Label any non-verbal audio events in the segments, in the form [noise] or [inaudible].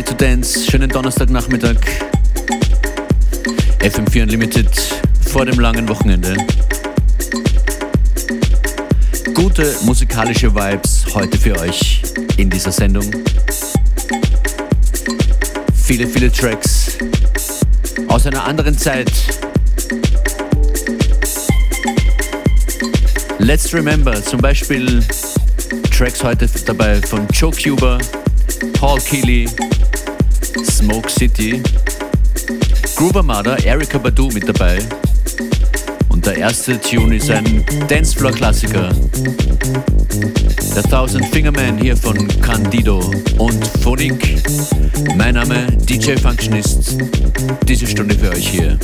Ready to dance. Schönen Donnerstagnachmittag. FM4 Unlimited vor dem langen Wochenende. Gute musikalische Vibes heute für euch in dieser Sendung. Viele, viele Tracks aus einer anderen Zeit. Let's Remember, zum Beispiel Tracks heute dabei von Joe Cuba, Paul Keeley, Smoke City, Groover Mother, Erika Badu mit dabei. Und der erste Tune ist ein Dancefloor-Klassiker. Der Thousand Fingerman hier von Candido und Phonik. Mein Name DJ Functionist. Diese Stunde für euch hier.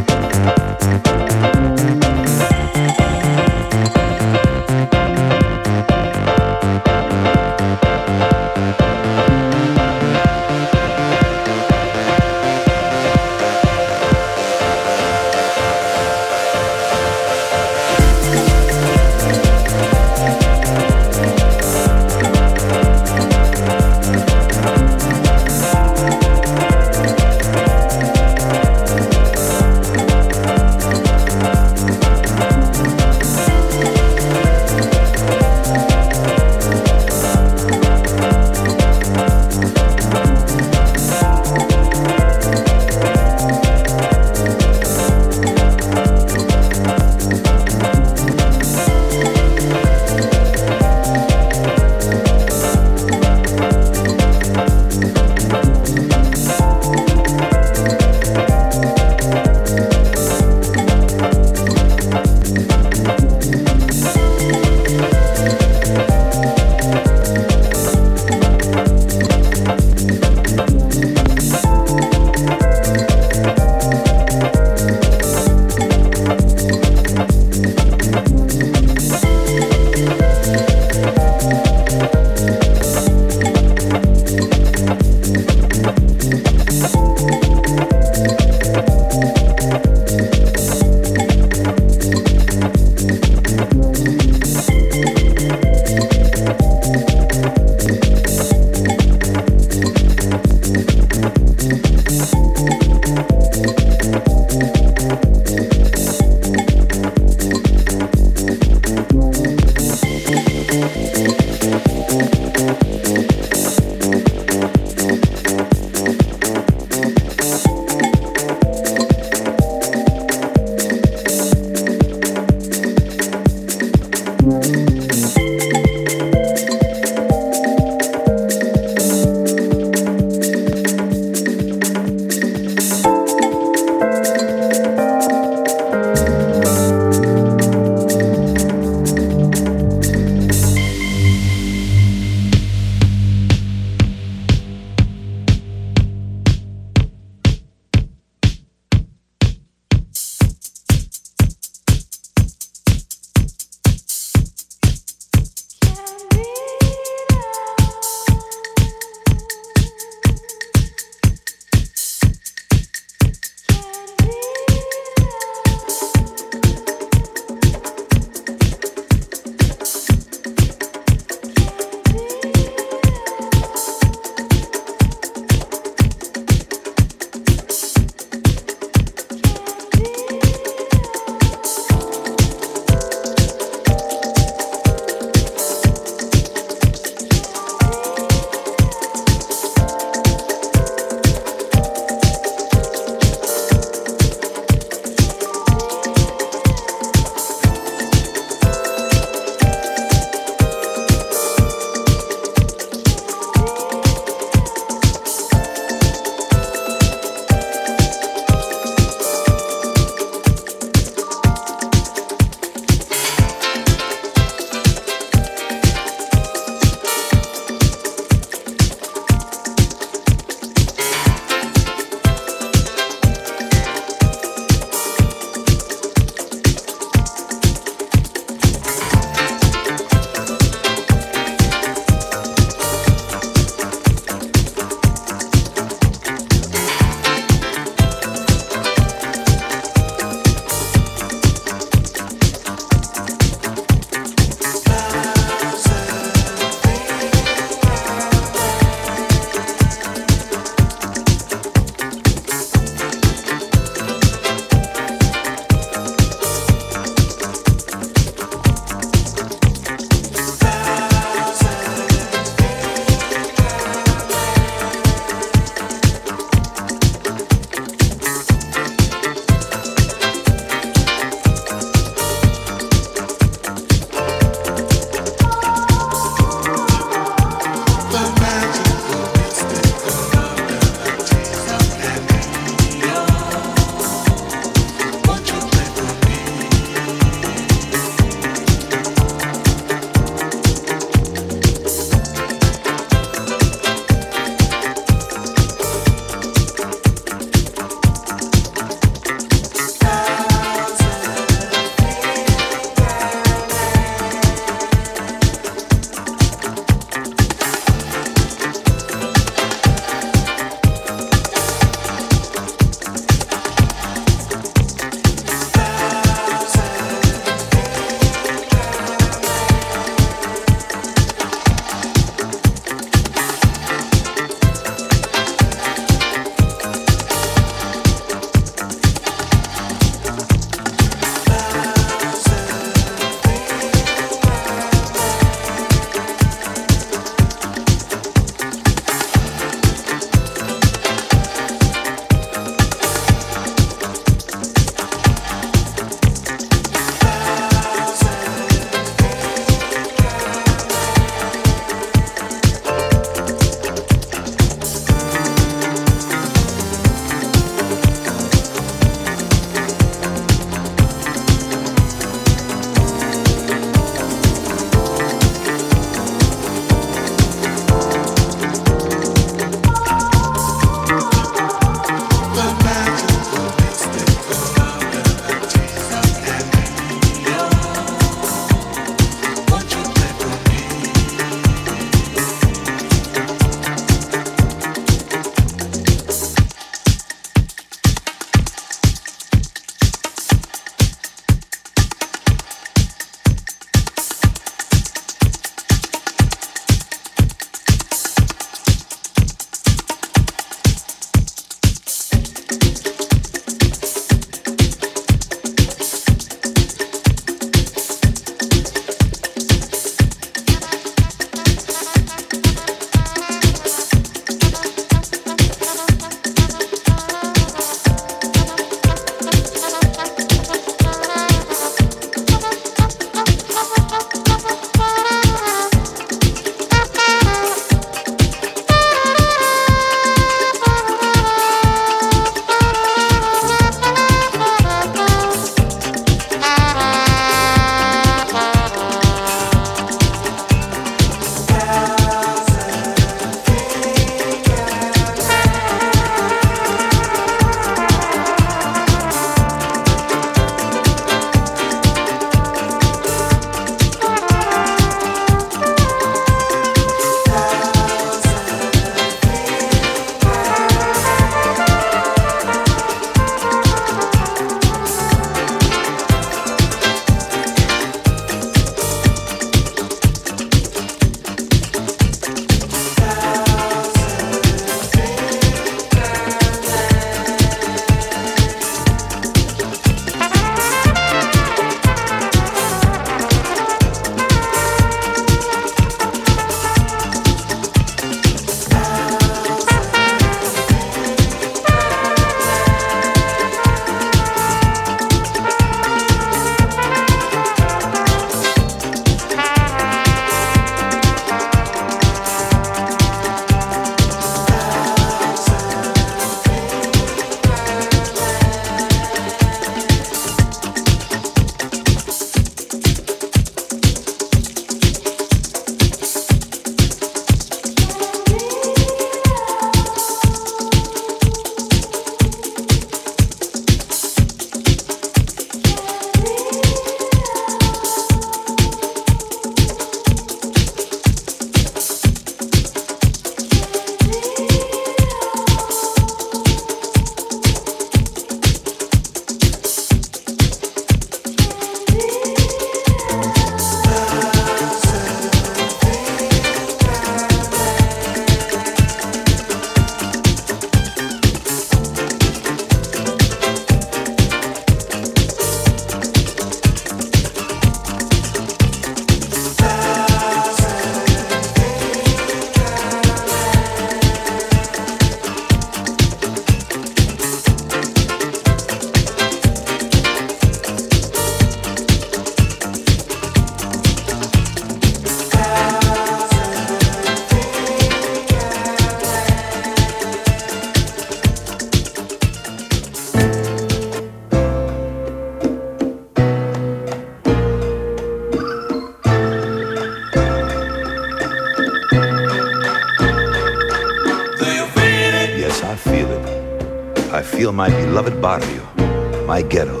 Beloved barrio, my ghetto.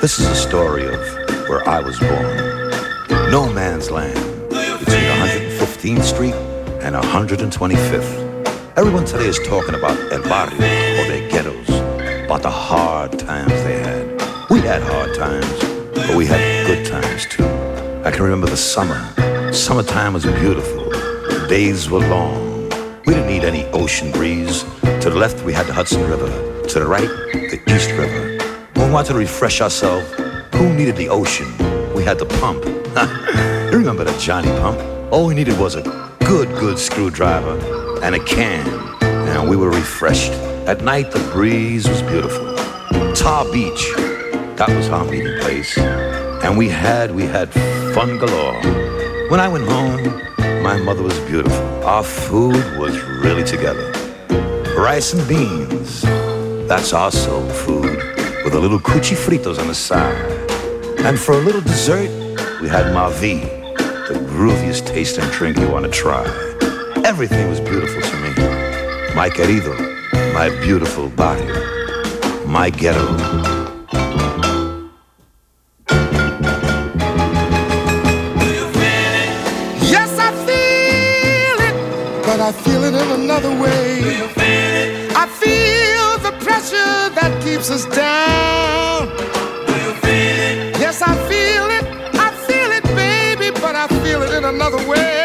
This is a story of where I was born. No man's land between 115th Street and 125th. Everyone today is talking about El Barrio or their ghettos, about the hard times they had. We had hard times, but we had good times too. I can remember the summer. Summertime was beautiful. The days were long. We didn't need any ocean breeze. To the left, we had the Hudson River. To the right, the East River. We wanted to refresh ourselves, who needed the ocean? We had the pump. [laughs] you remember the Johnny pump? All we needed was a good, good screwdriver and a can, and we were refreshed. At night, the breeze was beautiful. Tar Beach, that was our meeting place. And we had, we had fun galore. When I went home, my mother was beautiful. Our food was really together. Rice and beans, that's our soul food, with a little cuchi fritos on the side. And for a little dessert, we had Mavi, the grooviest tasting drink you want to try. Everything was beautiful to me. My querido, my beautiful body, my ghetto. Another way.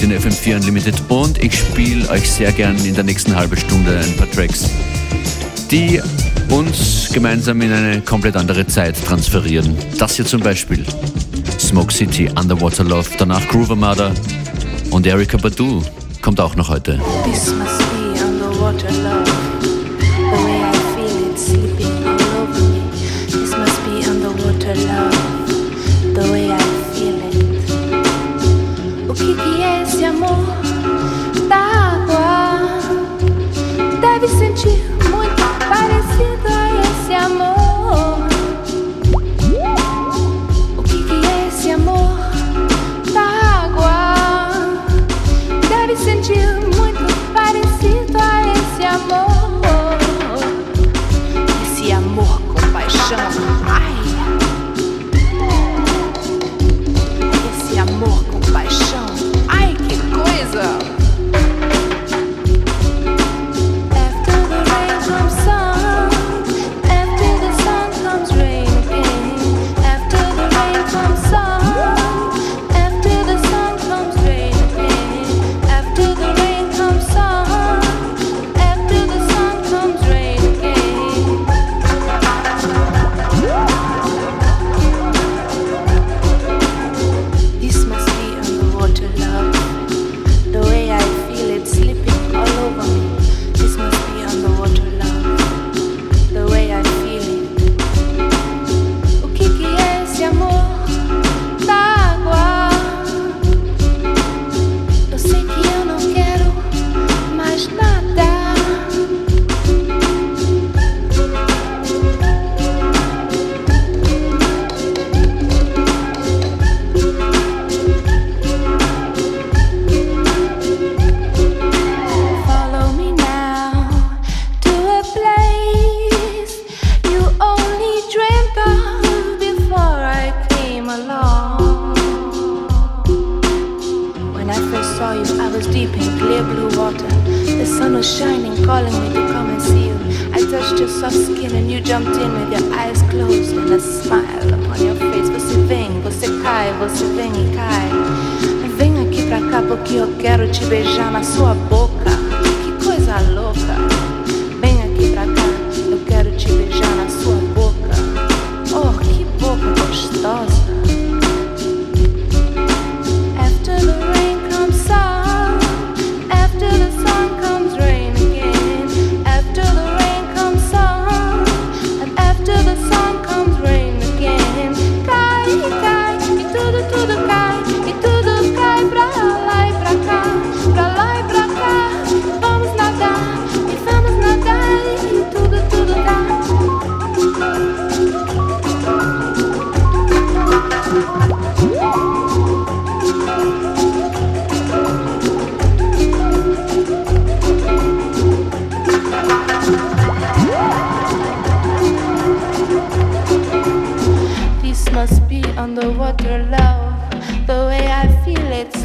hört in FM4 Unlimited und ich spiele euch sehr gern in der nächsten halben Stunde ein paar Tracks, die uns gemeinsam in eine komplett andere Zeit transferieren. Das hier zum Beispiel. Smoke City, Underwater Love, danach Groove Mother und Erika Badu kommt auch noch heute. This must be underwater love.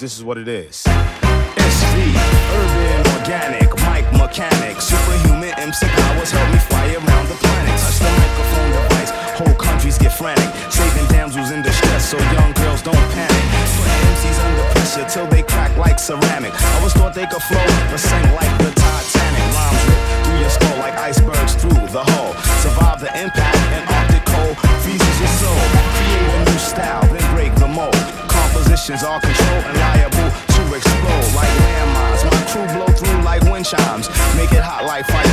this is what it is. SV, urban, organic, mic mechanic, superhuman MC powers help me fly around the planet. Touch the microphone device, whole countries get frantic, saving damsels in distress so young girls don't panic. Put MCs under pressure till they crack like ceramic. I was thought they could float, but sank like the Titanic. Rhymes rip through your skull like icebergs through the hull. Survive the impact and Arctic cold freezes your soul. Create a new style, then break the mold. Compositions are Make it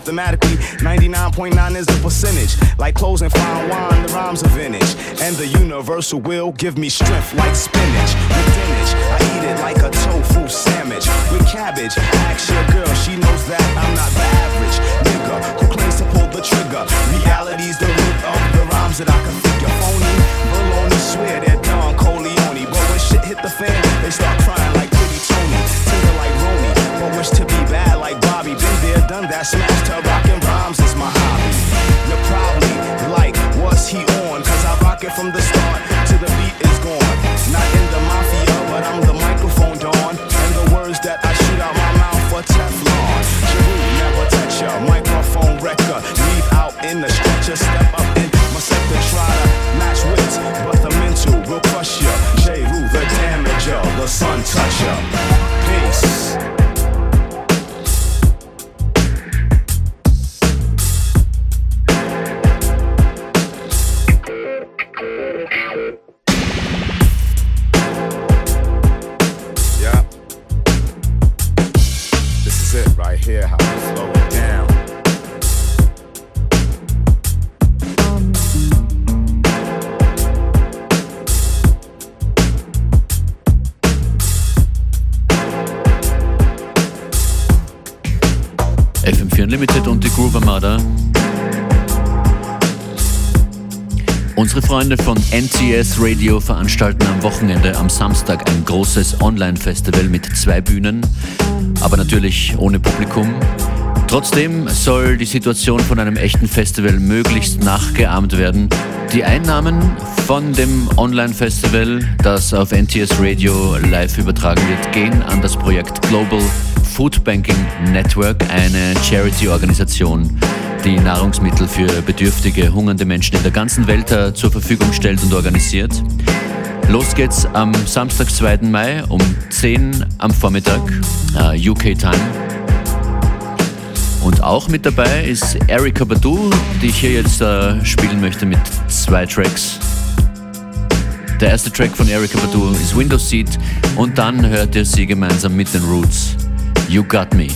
mathematically. 99.9 is the percentage. Like clothes and fine wine, the rhymes are vintage. And the universal will give me strength like spinach. With spinach, I eat it like a tofu sandwich. With cabbage, ask your girl, she knows that I'm not the average nigga who claims to pull the trigger. Reality's the root of the rhymes that I can figure phony. Baloney swear they're Don Corleone. But when shit hit the fan, they start that, smashed her, rockin' rhymes is my hobby. You're probably like, what's he on? Cause I rock it from the Unsere Freunde von NTS Radio veranstalten am Wochenende am Samstag ein großes Online-Festival mit zwei Bühnen, aber natürlich ohne Publikum. Trotzdem soll die Situation von einem echten Festival möglichst nachgeahmt werden. Die Einnahmen von dem Online-Festival, das auf NTS Radio live übertragen wird, gehen an das Projekt Global Food Banking Network, eine Charity-Organisation, die Nahrungsmittel für bedürftige, hungernde Menschen in der ganzen Welt äh, zur Verfügung stellt und organisiert. Los geht's am Samstag, 2. Mai um 10 am Vormittag, äh, UK Time. Und auch mit dabei ist Erika Badu, die ich hier jetzt äh, spielen möchte mit zwei Tracks. Der erste Track von Erika Badu ist Windows Seat und dann hört ihr sie gemeinsam mit den Roots. You Got Me.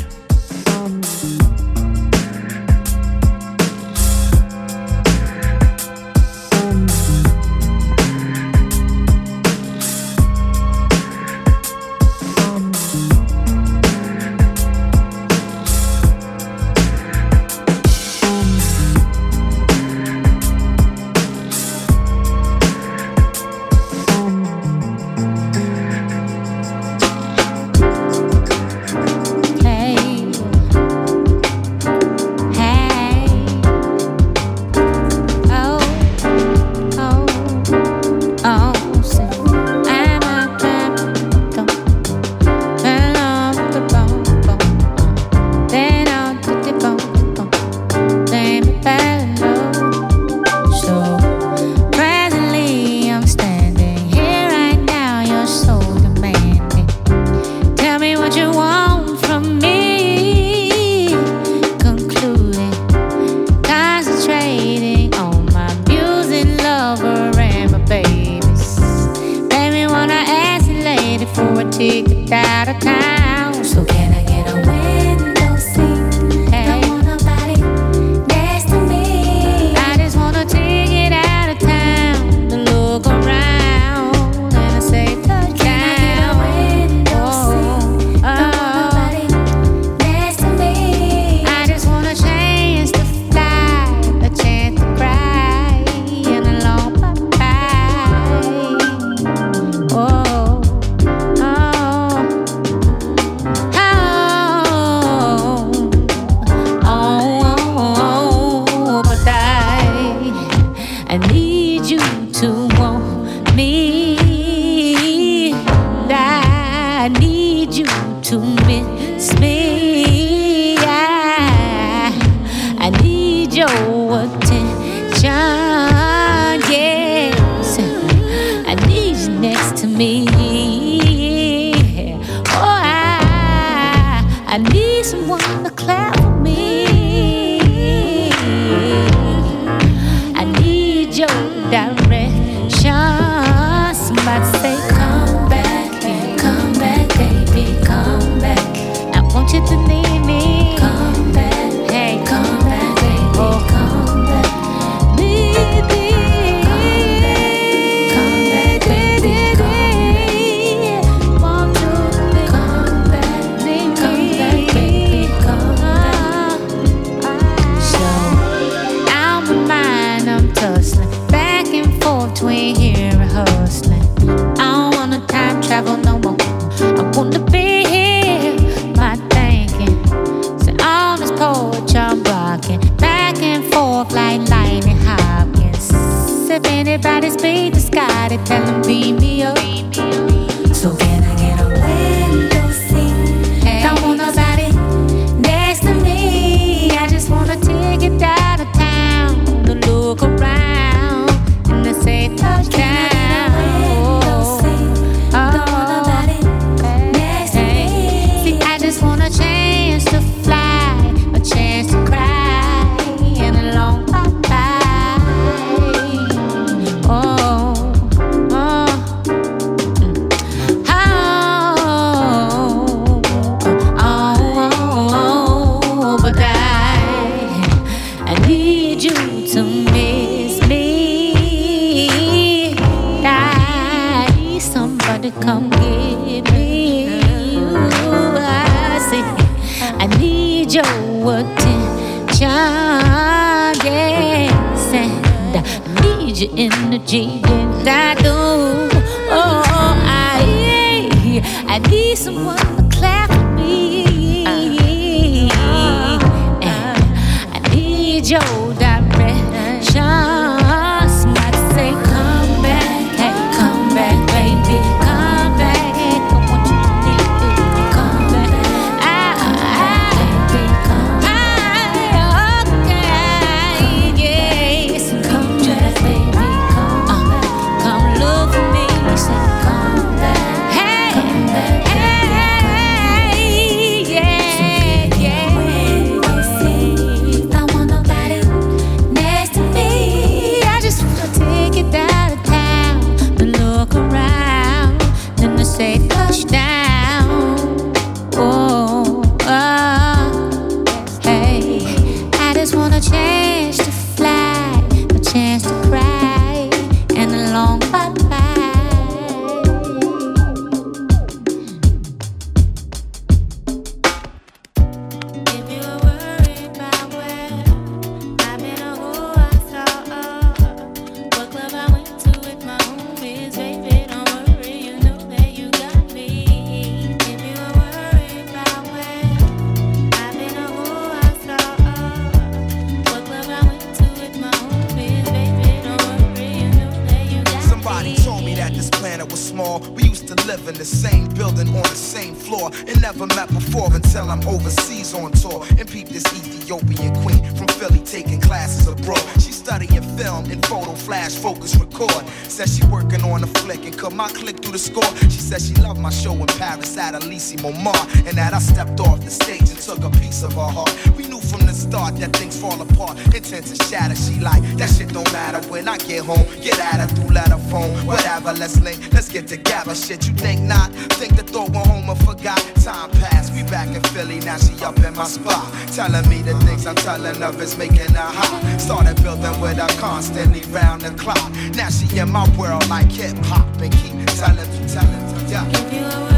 Omar, and that I stepped off the stage and took a piece of her heart. We knew from the start that things fall apart, intent to shatter. She like that shit don't matter when I get home. Get at her through letter phone, whatever. Let's link, let's get together. Shit, you think not? Think the thought went home and forgot. Time passed, we back in Philly now. She up in my spot, telling me the things I'm telling her is making her hot. Started building with her constantly round the clock. Now she in my world like hip hop and keep telling me, telling me, yeah.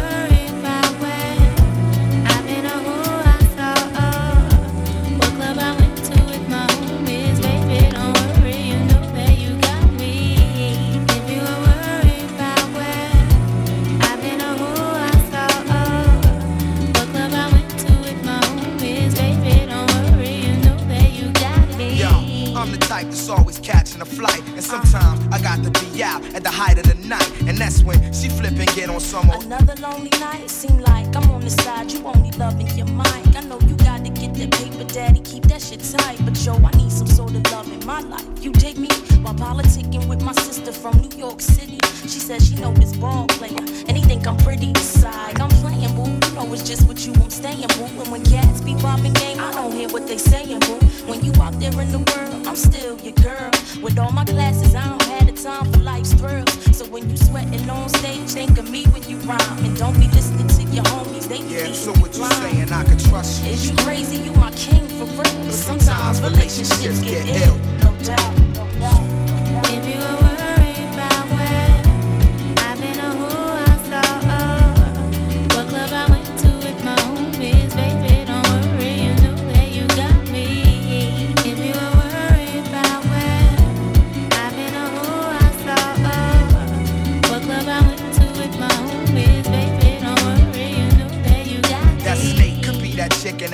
you're tight, but yo, I need some sort of love in my life. You dig me? While politicking with my sister from New York City, she says she know this ball player, and he think I'm pretty. Side, I'm playing, boo. You know it's just with you I'm staying, boo. And when cats be bobbing game, I don't hear what they saying, boo. When you out there in the world. I'm still your girl. With all my classes, I don't have the time for life's thrills. So when you sweating on stage, think of me when you rhyme. And don't be listening to your homies, they Yeah, so what you saying? I can trust you. Is you crazy? You my king for real. But sometimes relationships get ill. No doubt, no doubt.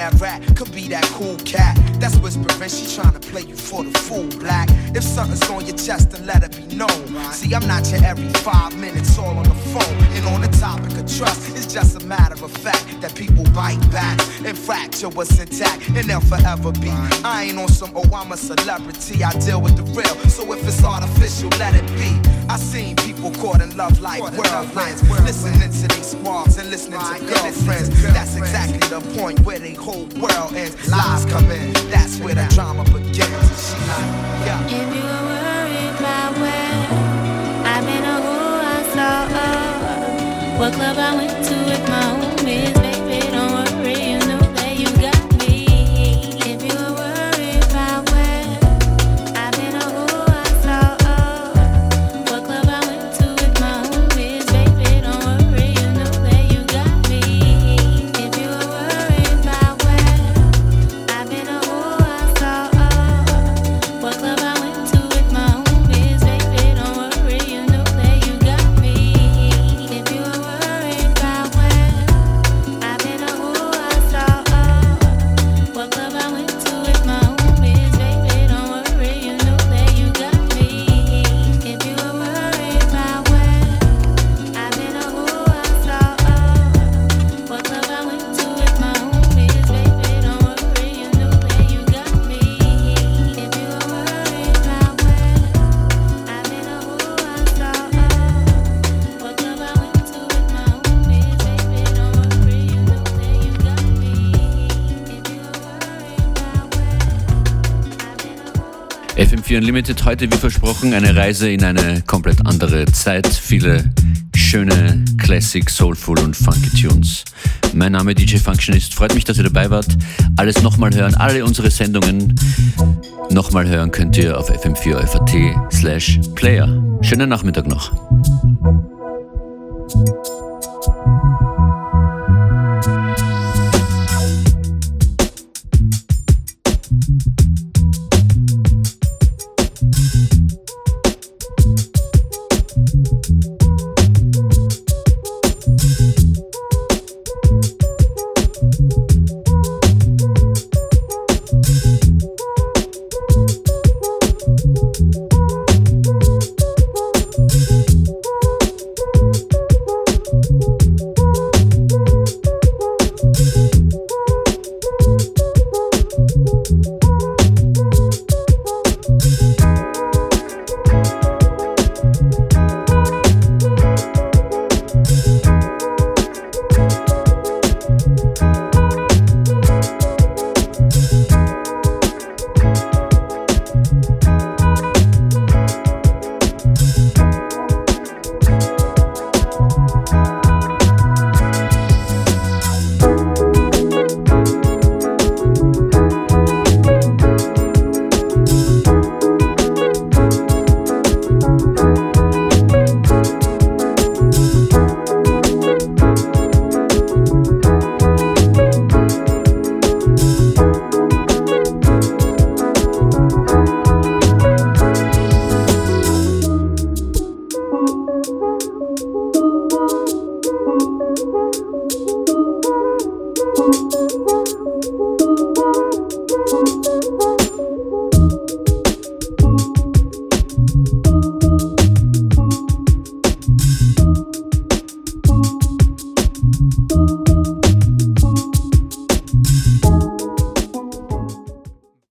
That rat, could be that cool cat. That's whispering, she trying to play you for the fool, black. If something's on your chest, then let it be known. See, I'm not your every five minutes all on the phone. And on the topic of trust, it's just a matter of fact that people bite back and fracture what's intact, and they'll forever be. I ain't on some, oh, I'm a celebrity, I deal with the real. So if it's artificial, let it be. I seen people caught in love like whirlwinds, listening to they squabs and listening to girlfriends. That's exactly the point where they whole world ends. Lies come in, that's where the drama begins. If you were worried about where I've been or who I saw, or what club I went to with my homies, FM4 Unlimited heute wie versprochen eine Reise in eine komplett andere Zeit. Viele schöne Classic, Soulful und Funky Tunes. Mein Name DJ Functionist. Freut mich, dass ihr dabei wart. Alles nochmal hören, alle unsere Sendungen nochmal hören könnt ihr auf fm4 slash player. Schönen Nachmittag noch.